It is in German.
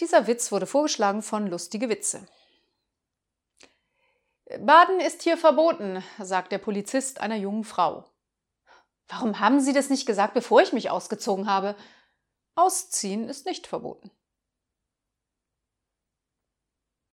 Dieser Witz wurde vorgeschlagen von Lustige Witze. Baden ist hier verboten, sagt der Polizist einer jungen Frau. Warum haben Sie das nicht gesagt, bevor ich mich ausgezogen habe? Ausziehen ist nicht verboten.